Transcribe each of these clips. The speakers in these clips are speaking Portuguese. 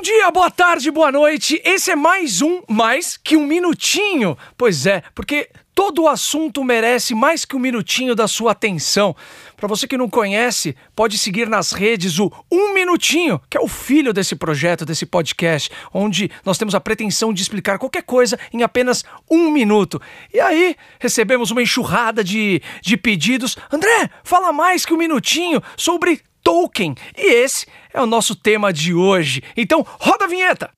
Bom dia, boa tarde, boa noite. Esse é mais um Mais que um Minutinho. Pois é, porque todo assunto merece mais que um minutinho da sua atenção. Para você que não conhece, pode seguir nas redes o Um Minutinho, que é o filho desse projeto, desse podcast, onde nós temos a pretensão de explicar qualquer coisa em apenas um minuto. E aí, recebemos uma enxurrada de, de pedidos. André, fala mais que um minutinho sobre Tolkien. E esse é o nosso tema de hoje. Então, roda a vinheta!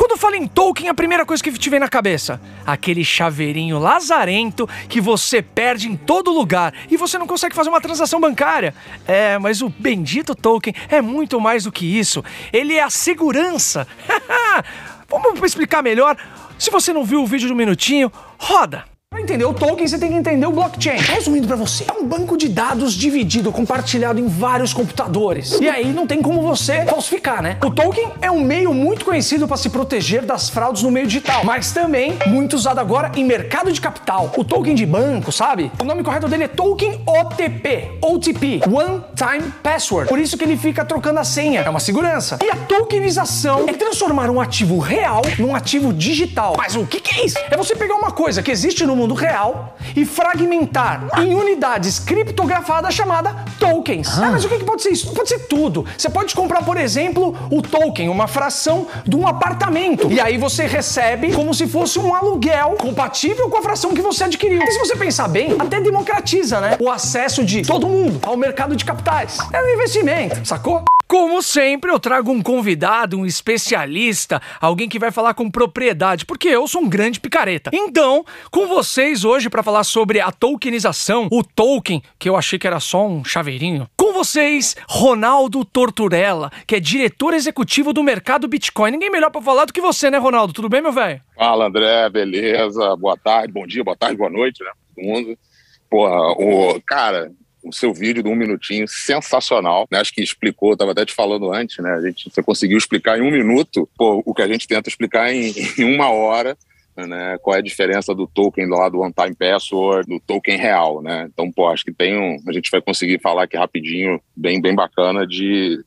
Quando fala em Tolkien, a primeira coisa que te vem na cabeça? Aquele chaveirinho lazarento que você perde em todo lugar e você não consegue fazer uma transação bancária. É, mas o bendito Tolkien é muito mais do que isso. Ele é a segurança. Vamos explicar melhor? Se você não viu o vídeo de um minutinho, roda! Para entender o Tolkien, você tem que entender o blockchain. Resumindo para você, é um banco de dados dividido, compartilhado em vários computadores. E aí não tem como você falsificar, né? O Tolkien é um meio muito conhecido para se proteger das fraudes no meio digital, mas também muito usado agora em mercado de capital. O token de banco, sabe? O nome correto dele é Token OTP, OTP, One Time Password. Por isso que ele fica trocando a senha. É uma segurança. E a tokenização é transformar um ativo real num ativo digital. Mas o que, que é isso? É você pegar uma coisa que existe no mundo real e fragmentar em unidades criptografadas chamadas tokens. Ah. ah, mas o que, que pode ser isso? Pode ser tudo. Você pode comprar, por exemplo, o token, uma fração de um apartamento. E aí você recebe como se fosse um aluguel compatível com a fração que você adquiriu. E se você pensar bem, até democratiza, né? O acesso de todo mundo ao mercado de capitais. É um investimento, sacou? Como sempre, eu trago um convidado, um especialista, alguém que vai falar com propriedade, porque eu sou um grande picareta. Então, com vocês hoje para falar sobre a tokenização, o token, que eu achei que era só um chaveirinho. Com vocês, Ronaldo Torturella, que é diretor executivo do mercado Bitcoin. Ninguém melhor para falar do que você, né, Ronaldo? Tudo bem, meu velho? Fala, André, beleza? Boa tarde, bom dia, boa tarde, boa noite, né? Todo mundo. Porra, o cara, o seu vídeo de um minutinho, sensacional. Né? Acho que explicou, estava até te falando antes, né? A gente, você conseguiu explicar em um minuto pô, o que a gente tenta explicar em, em uma hora. Né, qual é a diferença do token lá do One Time Password do token real, né? Então, pô, acho que tem um, a gente vai conseguir falar aqui rapidinho, bem, bem bacana de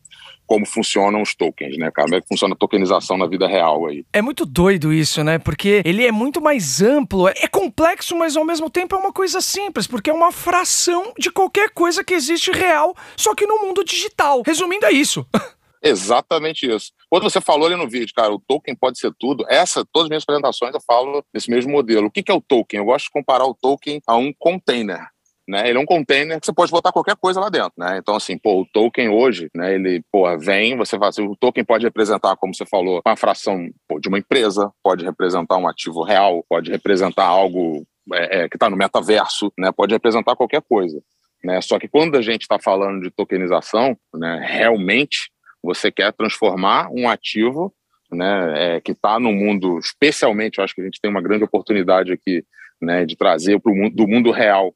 como funcionam os tokens, né, cara? Como é que funciona a tokenização na vida real aí. É muito doido isso, né? Porque ele é muito mais amplo, é complexo, mas ao mesmo tempo é uma coisa simples, porque é uma fração de qualquer coisa que existe real, só que no mundo digital. Resumindo, é isso. Exatamente isso. Quando você falou ali no vídeo, cara, o token pode ser tudo, essa, todas as minhas apresentações eu falo desse mesmo modelo. O que é o token? Eu gosto de comparar o token a um container. Né? Ele é um container que você pode botar qualquer coisa lá dentro, né? Então, assim, pô, o token hoje, né? Ele, pô, vem, você faz, o token pode representar, como você falou, uma fração pô, de uma empresa, pode representar um ativo real, pode representar algo é, é, que está no metaverso, né? Pode representar qualquer coisa, né? Só que quando a gente está falando de tokenização, né? Realmente, você quer transformar um ativo, né? É, que está no mundo, especialmente, eu acho que a gente tem uma grande oportunidade aqui, né? De trazer para o mundo do mundo real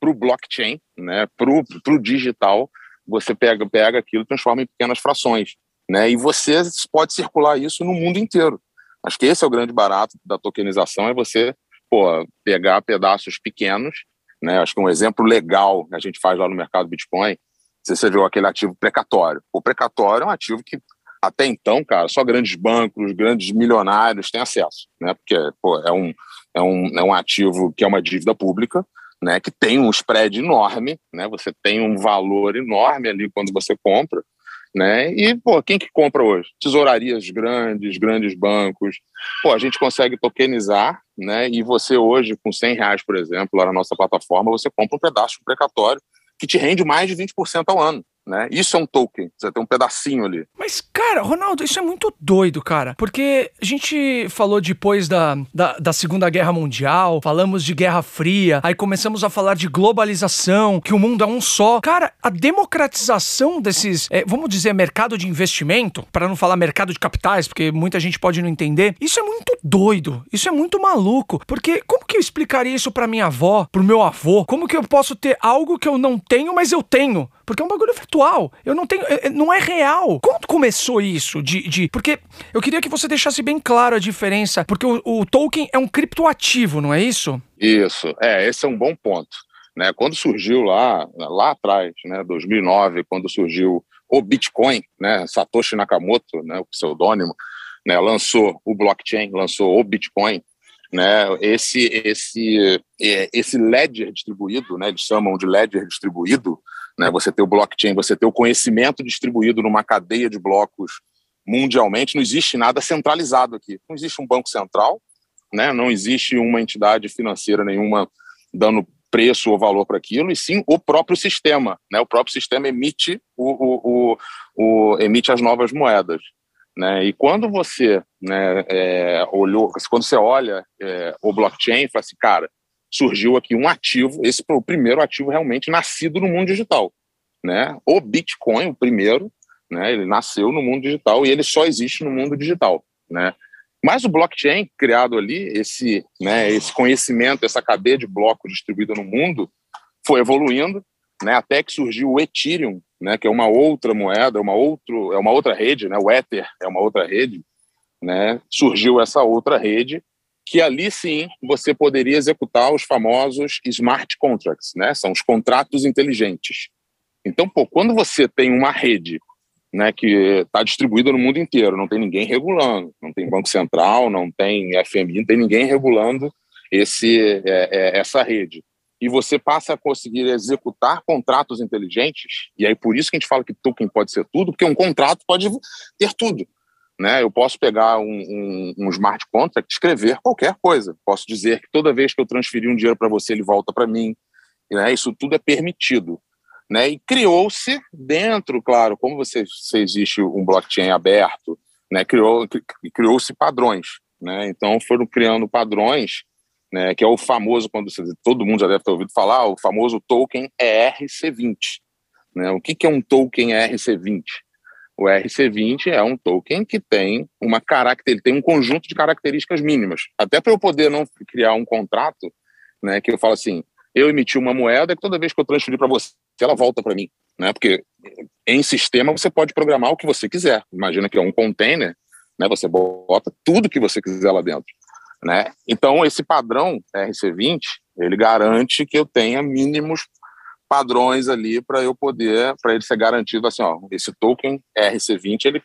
para o blockchain, né, para o digital, você pega, pega aquilo transforma em pequenas frações. Né, e você pode circular isso no mundo inteiro. Acho que esse é o grande barato da tokenização, é você pô, pegar pedaços pequenos. Né, acho que um exemplo legal que a gente faz lá no mercado Bitcoin, você viu aquele ativo precatório. O precatório é um ativo que até então, cara, só grandes bancos, grandes milionários têm acesso, né? Porque pô, é, um, é, um, é um ativo que é uma dívida pública, né, que tem um spread enorme, né, você tem um valor enorme ali quando você compra, né, e, pô, quem que compra hoje? Tesourarias grandes, grandes bancos, pô, a gente consegue tokenizar, né, e você hoje, com 100 reais, por exemplo, lá na nossa plataforma, você compra um pedaço precatório que te rende mais de 20% ao ano, né? Isso é um token, você tem um pedacinho ali. Mas, cara, Ronaldo, isso é muito doido, cara. Porque a gente falou depois da, da, da, Segunda Guerra Mundial, falamos de Guerra Fria, aí começamos a falar de globalização, que o mundo é um só. Cara, a democratização desses, é, vamos dizer, mercado de investimento, para não falar mercado de capitais, porque muita gente pode não entender, isso é muito doido, isso é muito maluco. Porque como que eu explicaria isso para minha avó, pro meu avô? Como que eu posso ter algo que eu não tenho, mas eu tenho? porque é um bagulho virtual. Eu não tenho. É, não é real. Quando começou isso? De, de. Porque eu queria que você deixasse bem claro a diferença, porque o, o token é um criptoativo, não é isso? Isso. É, esse é um bom ponto. Né? Quando surgiu lá, lá atrás, né, 2009, quando surgiu o Bitcoin, né, Satoshi Nakamoto, né, o pseudônimo, né, lançou o blockchain, lançou o Bitcoin, né, esse esse é, esse ledger distribuído, né, eles chamam de ledger distribuído, né, você ter o blockchain, você ter o conhecimento distribuído numa cadeia de blocos mundialmente, não existe nada centralizado aqui. Não existe um banco central, né, não existe uma entidade financeira nenhuma dando preço ou valor para aquilo, e sim o próprio sistema. Né? O próprio sistema emite, o, o, o, o emite as novas moedas. Né? E quando você né, é, olhou, quando você olha é, o blockchain, fala assim, cara, surgiu aqui um ativo, esse foi o primeiro ativo realmente nascido no mundo digital. Né? O Bitcoin, o primeiro, né, ele nasceu no mundo digital e ele só existe no mundo digital. Né? Mas o blockchain criado ali, esse, né, esse conhecimento, essa cadeia de blocos distribuída no mundo, foi evoluindo, né, até que surgiu o Ethereum, né, que é uma outra moeda, uma outro, é uma outra rede, né, o Ether é uma outra rede, né, surgiu essa outra rede que ali sim você poderia executar os famosos smart contracts, né, são os contratos inteligentes. Então, pô, quando você tem uma rede né, que está distribuída no mundo inteiro, não tem ninguém regulando, não tem Banco Central, não tem FMI, não tem ninguém regulando esse, é, é, essa rede. E você passa a conseguir executar contratos inteligentes, e aí por isso que a gente fala que token pode ser tudo, porque um contrato pode ter tudo. Né? Eu posso pegar um, um, um smart contract, escrever qualquer coisa. Posso dizer que toda vez que eu transferir um dinheiro para você, ele volta para mim. Né? Isso tudo é permitido. Né? E criou-se dentro, claro, como você, você existe um blockchain aberto, né? criou, criou-se padrões. Né? Então foram criando padrões, né? que é o famoso, quando você, todo mundo já deve ter ouvido falar, o famoso token ERC20. Né? O que, que é um token ERC20? O ERC20 é um token que tem uma caracter, tem um conjunto de características mínimas. Até para eu poder não criar um contrato, né, que eu falo assim, eu emiti uma moeda que toda vez que eu transferir para você, ela volta para mim, né? Porque em sistema você pode programar o que você quiser. Imagina que é um container, né? Você bota tudo que você quiser lá dentro, né? Então esse padrão RC20 ele garante que eu tenha mínimos padrões ali para eu poder, para ele ser garantido assim, ó, esse token RC20 ele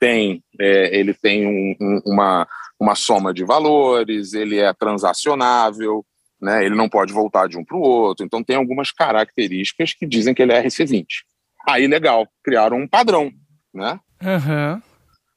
tem, é, ele tem um, um, uma, uma soma de valores, ele é transacionável, né? Ele não pode voltar de um para o outro. Então tem algumas características que dizem que ele é RC20. Aí legal, criaram um padrão, né? Uhum.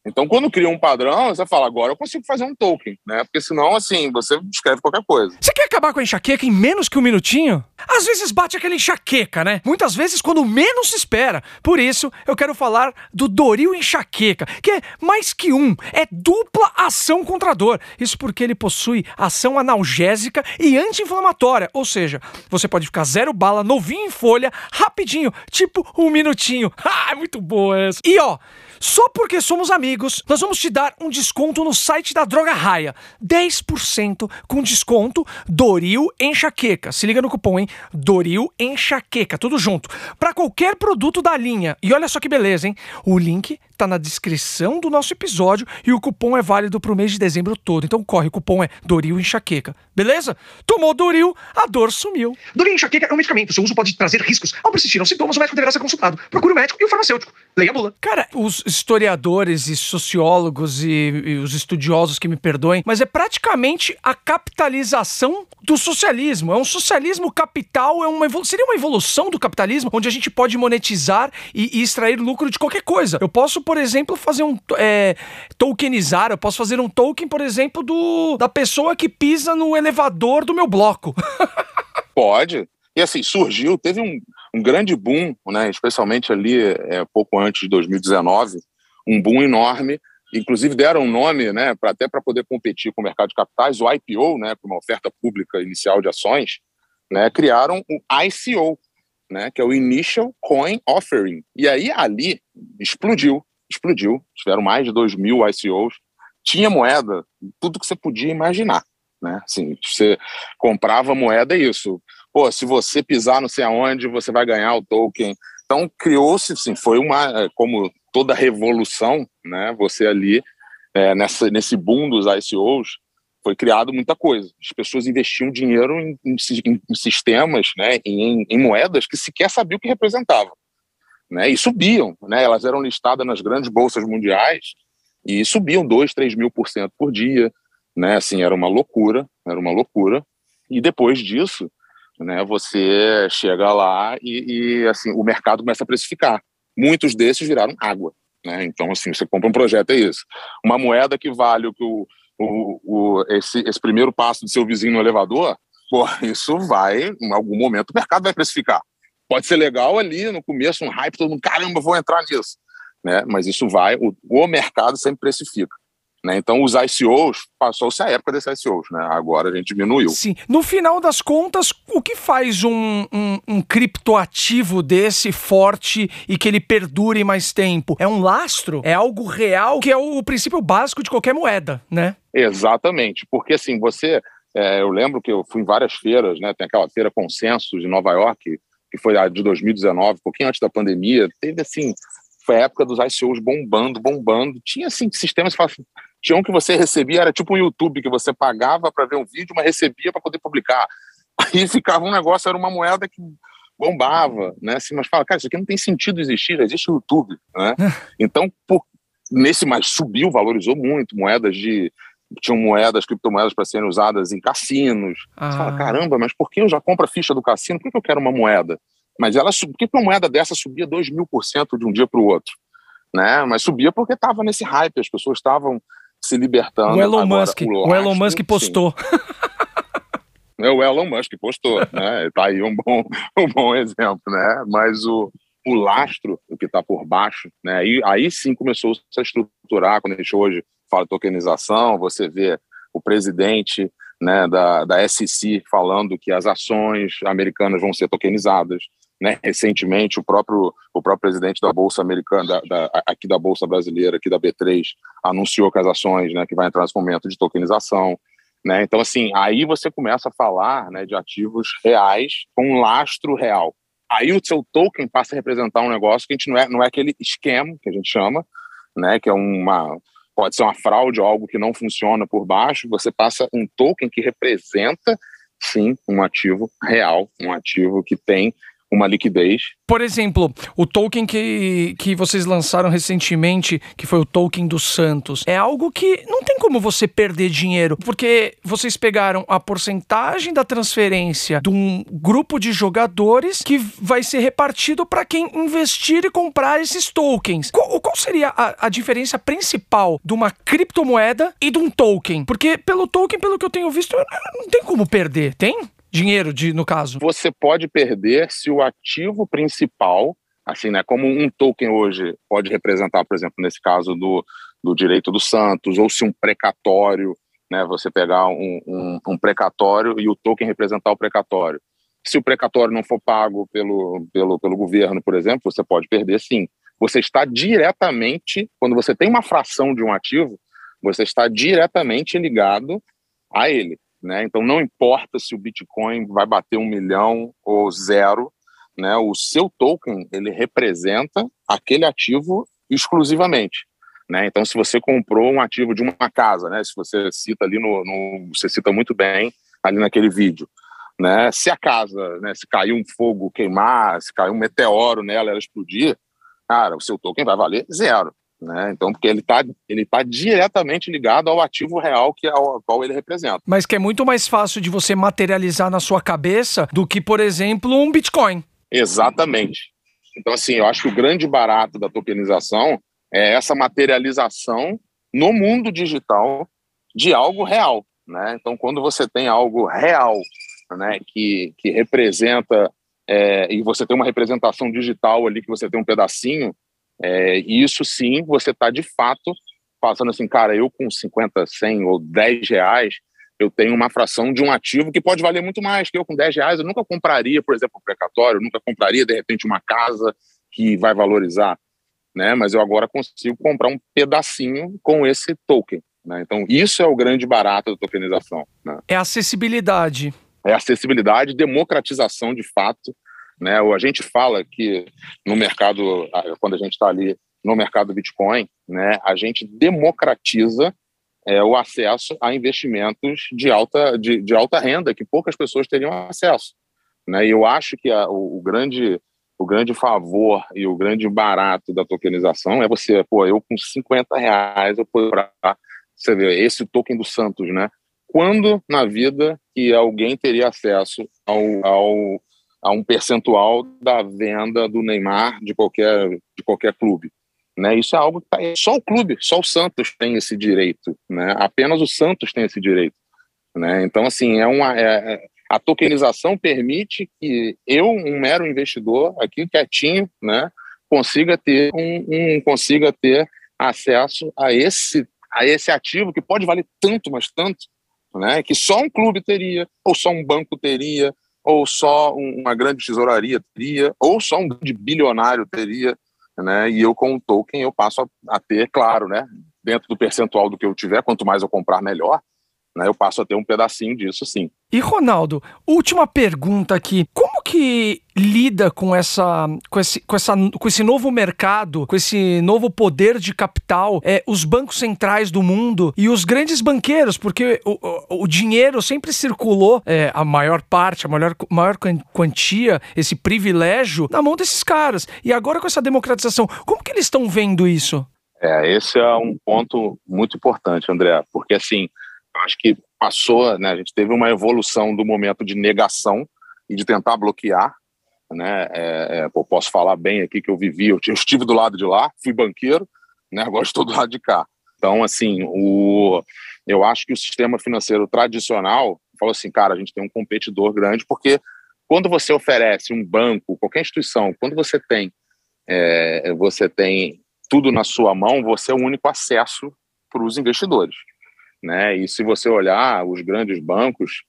Então, quando cria um padrão, você fala, agora eu consigo fazer um token, né? Porque senão, assim, você escreve qualquer coisa. Você quer acabar com a enxaqueca em menos que um minutinho? Às vezes bate aquela enxaqueca, né? Muitas vezes quando menos se espera. Por isso, eu quero falar do Doril Enxaqueca, que é mais que um, é dupla ação contra a dor. Isso porque ele possui ação analgésica e anti-inflamatória, ou seja, você pode ficar zero bala, novinho em folha, rapidinho, tipo um minutinho. Ah, é muito boa essa. E ó, só porque somos amigos, nós vamos te dar um desconto no site da Droga Raia. 10% com desconto Doril Enxaqueca. Se liga no cupom, hein? Doril Enxaqueca, tudo junto. Para qualquer produto da linha. E olha só que beleza, hein? O link tá na descrição do nosso episódio e o cupom é válido pro mês de dezembro todo. Então corre, o cupom é Doril Enxaqueca. Beleza? Tomou Doril, a dor sumiu. Doril Enxaqueca é um medicamento. Seu uso pode trazer riscos. Ao persistir aos sintomas, o médico deverá ser consultado. Procure o médico e o farmacêutico. Leia a bula. Cara, os historiadores e sociólogos e, e os estudiosos que me perdoem, mas é praticamente a capitalização do socialismo. É um socialismo capital, é uma seria uma evolução do capitalismo, onde a gente pode monetizar e, e extrair lucro de qualquer coisa. Eu posso, por exemplo, fazer um é, tokenizar, eu posso fazer um token, por exemplo, do da pessoa que pisa no elevador do meu bloco. pode. E assim, surgiu, teve um, um grande boom, né, especialmente ali é, pouco antes de 2019, um boom enorme. Inclusive deram um nome, né, pra, até para poder competir com o mercado de capitais, o IPO, né, com uma oferta pública inicial de ações, né, criaram o ICO, né, que é o Initial Coin Offering. E aí ali explodiu, explodiu. Tiveram mais de 2 mil ICOs. Tinha moeda, tudo que você podia imaginar. Né? Assim, você comprava moeda, é isso. Pô, se você pisar não sei aonde, você vai ganhar o token Então criou-se, assim, foi uma, é, como toda revolução, né? Você ali é, nessa, nesse boom dos ICOs foi criado muita coisa. As pessoas investiam dinheiro em, em, em sistemas, né? Em, em, moedas que sequer sabiam o que representavam, né? E subiam, né? Elas eram listadas nas grandes bolsas mundiais e subiam 2, 3 mil por cento por dia, né? Assim, era uma loucura, era uma loucura. E depois disso, né? Você chega lá e, e assim o mercado começa a precificar. Muitos desses viraram água, né? Então assim você compra um projeto é isso, uma moeda que vale o que o, o, o esse, esse primeiro passo do seu vizinho no elevador, pô, isso vai em algum momento o mercado vai precificar. Pode ser legal ali no começo um hype todo mundo caramba vou entrar nisso, né? Mas isso vai o, o mercado sempre precifica. Né? Então, os ICOs, passou-se a época desses ICOs, né? agora a gente diminuiu. Sim. No final das contas, o que faz um, um, um criptoativo desse forte e que ele perdure mais tempo? É um lastro? É algo real que é o princípio básico de qualquer moeda, né? Exatamente, porque assim, você. É, eu lembro que eu fui em várias feiras, né? Tem aquela feira Consenso de Nova York, que foi a de 2019, um pouquinho antes da pandemia. Teve assim, foi a época dos ICOs bombando, bombando. Tinha assim sistemas que falavam, tinha um que você recebia, era tipo um YouTube, que você pagava para ver um vídeo, mas recebia para poder publicar. Aí ficava um negócio, era uma moeda que bombava, né? Assim, mas fala, cara, isso aqui não tem sentido existir, existe o YouTube, né? Então, por, nesse, mas subiu, valorizou muito, moedas de tinham moedas, criptomoedas para serem usadas em cassinos. Ah. Você fala, caramba, mas por que eu já compro a ficha do cassino? Por que eu quero uma moeda? Mas ela, por que uma moeda dessa subia 2 mil por cento de um dia para o outro? Né? Mas subia porque estava nesse hype, as pessoas estavam se libertando. O Elon Agora, Musk, o, o Elon Musk postou. É o Elon Musk postou, né? Tá aí um bom, um bom exemplo, né? Mas o, o lastro, o que está por baixo, né? Aí, aí sim começou a estruturar, quando a gente hoje fala tokenização, você vê o presidente né, da, da SEC falando que as ações americanas vão ser tokenizadas, né, recentemente o próprio o próprio presidente da bolsa americana da, da, aqui da bolsa brasileira aqui da B3 anunciou que as ações né que vai entrar nesse momento de tokenização né? Então assim aí você começa a falar né de ativos reais com um lastro real. Aí o seu token passa a representar um negócio que a gente não é não é aquele esquema que a gente chama né que é uma pode ser uma fraude ou algo que não funciona por baixo você passa um token que representa sim um ativo real um ativo que tem uma liquidez. Por exemplo, o token que, que vocês lançaram recentemente, que foi o token do Santos, é algo que não tem como você perder dinheiro, porque vocês pegaram a porcentagem da transferência de um grupo de jogadores que vai ser repartido para quem investir e comprar esses tokens. Qual, qual seria a, a diferença principal de uma criptomoeda e de um token? Porque pelo token, pelo que eu tenho visto, não tem como perder, tem? Dinheiro, de, no caso? Você pode perder se o ativo principal, assim, né, como um token hoje pode representar, por exemplo, nesse caso do, do direito do Santos, ou se um precatório, né, você pegar um, um, um precatório e o token representar o precatório. Se o precatório não for pago pelo, pelo, pelo governo, por exemplo, você pode perder sim. Você está diretamente, quando você tem uma fração de um ativo, você está diretamente ligado a ele. Né? Então, não importa se o Bitcoin vai bater um milhão ou zero, né? o seu token ele representa aquele ativo exclusivamente. Né? Então, se você comprou um ativo de uma casa, né? se você cita ali no, no você cita muito bem ali naquele vídeo, né? Se a casa, né? Se cair um fogo queimar, se cair um meteoro nela, ela explodir, cara, o seu token vai valer zero. Né? Então, porque ele está ele tá diretamente ligado ao ativo real que é ao qual ele representa. Mas que é muito mais fácil de você materializar na sua cabeça do que, por exemplo, um Bitcoin. Exatamente. Então, assim, eu acho que o grande barato da tokenização é essa materialização no mundo digital de algo real. Né? Então, quando você tem algo real né, que, que representa, é, e você tem uma representação digital ali, que você tem um pedacinho, é, isso sim, você está de fato passando assim, cara, eu com 50, 100 ou 10 reais, eu tenho uma fração de um ativo que pode valer muito mais que eu com 10 reais. Eu nunca compraria, por exemplo, um precatório, nunca compraria, de repente, uma casa que vai valorizar, né? Mas eu agora consigo comprar um pedacinho com esse token. Né? Então, isso é o grande barato da tokenização. Né? É acessibilidade. É acessibilidade, democratização de fato Né? Ou a gente fala que no mercado, quando a gente está ali no mercado Bitcoin, né, a gente democratiza é, o acesso a investimentos de alta, de, de, alta renda, que poucas pessoas teriam acesso. Né? E eu acho que a, o, o, grande, o grande favor e o grande barato da tokenização é você, pô, eu com 50 reais eu posso comprar, você vê, esse token do Santos, né? Quando na vida que alguém teria acesso ao, ao, a um percentual da venda do Neymar de qualquer, de qualquer clube? Né? Isso é algo que tá, só o clube, só o Santos tem esse direito, né? Apenas o Santos tem esse direito, né? Então assim é uma é, é, a tokenização permite que eu, um mero investidor aqui quietinho, né, consiga ter um, um consiga ter acesso a esse a esse ativo que pode valer tanto, mas tanto, né? Que só um clube teria, ou só um banco teria, ou só uma grande tesouraria teria, ou só um grande bilionário teria né? E eu com o token eu passo a, a ter, claro, né? Dentro do percentual do que eu tiver, quanto mais eu comprar, melhor. Né, eu passo a ter um pedacinho disso, sim. E Ronaldo, última pergunta aqui: como que lida com essa, com esse, com essa, com esse novo mercado, com esse novo poder de capital, é, os bancos centrais do mundo e os grandes banqueiros, porque o, o, o dinheiro sempre circulou é, a maior parte, a maior, maior quantia, esse privilégio na mão desses caras. E agora com essa democratização, como que eles estão vendo isso? É, esse é um ponto muito importante, André, porque assim acho que passou, né, a gente teve uma evolução do momento de negação e de tentar bloquear, né, é, é, pô, posso falar bem aqui que eu vivi, eu, estive do lado de lá, fui banqueiro, né, agora estou do lado de cá. Então, assim, o, eu acho que o sistema financeiro tradicional falou assim, cara, a gente tem um competidor grande, porque quando você oferece um banco, qualquer instituição, quando você tem, é, você tem tudo na sua mão, você é o único acesso para os investidores. Né? E se você olhar os grandes bancos,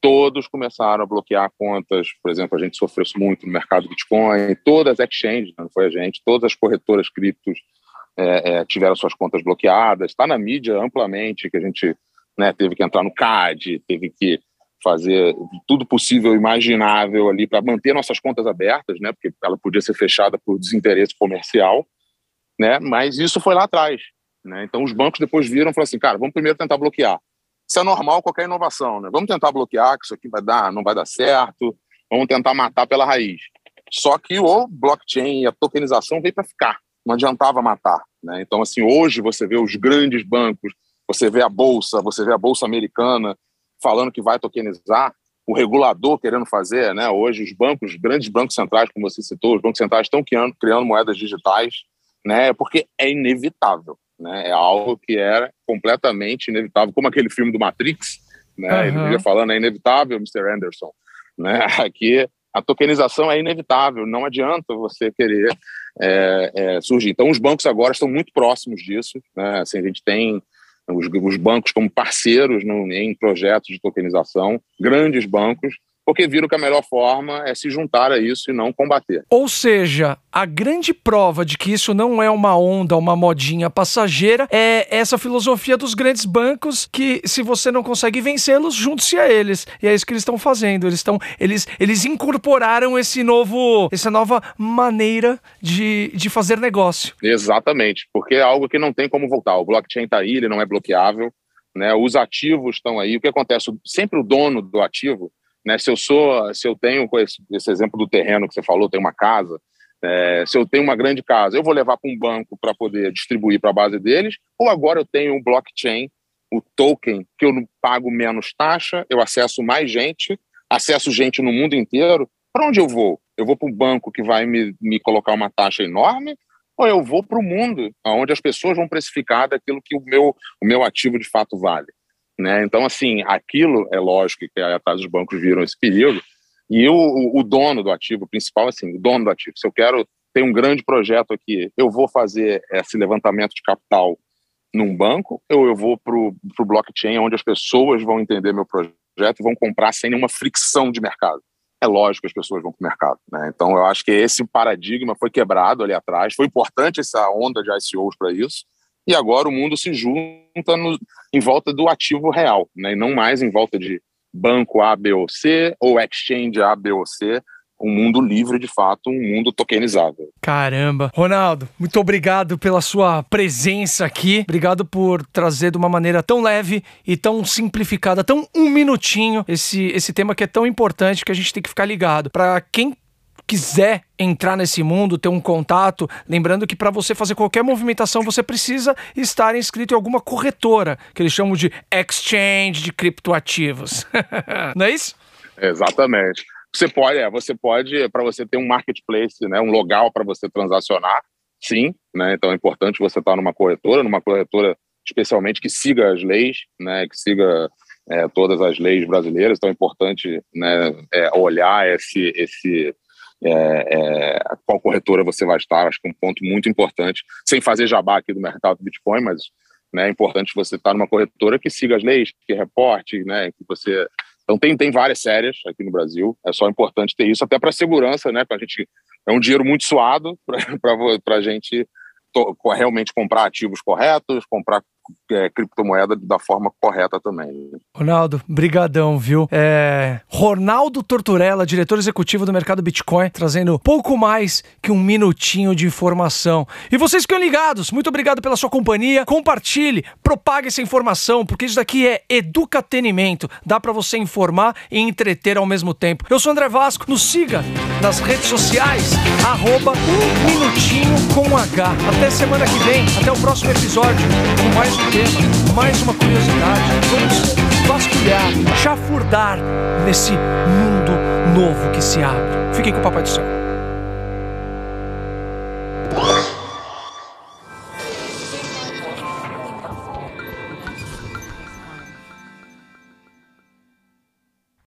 todos começaram a bloquear contas. Por exemplo, a gente sofreu muito no mercado Bitcoin, todas as exchanges, não foi a gente, todas as corretoras criptos é, é, tiveram suas contas bloqueadas. Está na mídia amplamente que a gente né, teve que entrar no CAD, teve que fazer tudo possível imaginável ali para manter nossas contas abertas, né, porque ela podia ser fechada por desinteresse comercial, né, mas isso foi lá atrás. Né? Então, os bancos depois viram e falaram assim, cara, vamos primeiro tentar bloquear. Isso é normal qualquer inovação, né? Vamos tentar bloquear, que isso aqui vai dar, não vai dar certo, vamos tentar matar pela raiz. Só que o blockchain e a tokenização veio para ficar, não adiantava matar. Né? Então, assim, hoje você vê os grandes bancos, você vê a Bolsa, você vê a Bolsa Americana falando que vai tokenizar, o regulador querendo fazer, né? Hoje os bancos, os grandes bancos centrais, como você citou, os bancos centrais estão criando, criando moedas digitais, né? Porque é inevitável. Né? É algo que era completamente inevitável, como aquele filme do Matrix, né? Uhum. Ele ia falando, é inevitável, Mr. Anderson. Né? Aqui a tokenização é inevitável, não adianta você querer é, é, surgir. Então, os bancos agora estão muito próximos disso. Né? Assim, a gente tem os, os bancos como parceiros no, em projetos de tokenização, grandes bancos, porque viram que a melhor forma é se juntar a isso e não combater. Ou seja, a grande prova de que isso não é uma onda, uma modinha passageira, é essa filosofia dos grandes bancos que, se você não consegue vencê-los, junte-se a eles. E é isso que eles estão fazendo. Eles estão. Eles, eles incorporaram esse novo. essa nova maneira de, de fazer negócio. Exatamente, porque é algo que não tem como voltar. O blockchain está aí, ele não é bloqueável. Né? Os ativos estão aí. O que acontece? Sempre o dono do ativo né? Se eu sou, se eu tenho esse, esse exemplo do terreno que você falou, tem uma casa, é, se eu tenho uma grande casa, eu vou levar para um banco para poder distribuir para a base deles, ou agora eu tenho um blockchain, o token, que eu pago menos taxa, eu acesso mais gente, acesso gente no mundo inteiro. Para onde eu vou? Eu vou para um banco que vai me, me colocar uma taxa enorme, ou eu vou para o mundo, onde as pessoas vão precificar daquilo que o meu, o meu ativo de fato vale. Né? Então, assim, aquilo é lógico que atrás dos bancos viram esse período, e o, o dono do ativo principal, assim, o dono do ativo, se eu quero ter um grande projeto aqui, eu vou fazer esse levantamento de capital num banco, ou eu vou para o blockchain, onde as pessoas vão entender meu projeto e vão comprar sem nenhuma fricção de mercado. É lógico que as pessoas vão para o mercado. Né? Então, eu acho que esse paradigma foi quebrado ali atrás. Foi importante essa onda de ICOs para isso e agora o mundo se junta no, em volta do ativo real, né, e não mais em volta de banco A, B ou C, ou exchange A, B ou C, um mundo livre, de fato, um mundo tokenizado. Caramba. Ronaldo, muito obrigado pela sua presença aqui. Obrigado por trazer de uma maneira tão leve e tão simplificada, tão um minutinho, esse, esse tema que é tão importante que a gente tem que ficar ligado. Para quem quiser entrar nesse mundo, ter um contato, lembrando que para você fazer qualquer movimentação você precisa estar inscrito em alguma corretora, que eles chamam de exchange de criptoativos. Não é isso? Exatamente. Você pode, é, você pode, para você ter um marketplace, né, um local para você transacionar, sim, né? Então é importante você estar numa corretora, numa corretora especialmente que siga as leis, né, que siga é, todas as leis brasileiras. Então é importante, né, é, olhar esse esse é, é, qual corretora você vai estar. Acho que é um ponto muito importante, sem fazer jabá aqui do mercado do Bitcoin, mas né, é importante você estar numa corretora que siga as leis, que reporte, né, que você então tem, tem várias séries aqui no Brasil. É só importante ter isso até para segurança, né? Para a gente é um dinheiro muito suado para a gente realmente comprar ativos corretos, comprar é, criptomoeda da forma correta também. Ronaldo, brigadão, viu? É, Ronaldo Torturella, diretor executivo do mercado Bitcoin, trazendo pouco mais que um minutinho de informação. E vocês ficam ligados, muito obrigado pela sua companhia. Compartilhe, propague essa informação, porque isso daqui é educatenimento. Dá para você informar e entreter ao mesmo tempo. Eu sou André Vasco, nos siga nas redes sociais, arroba um minutinho com H. Até semana que vem, até o próximo episódio, com mais um tema, mais uma curiosidade. Vamos vasculhar, chafurdar nesse mundo novo que se abre. Fiquem com o Papai do Céu.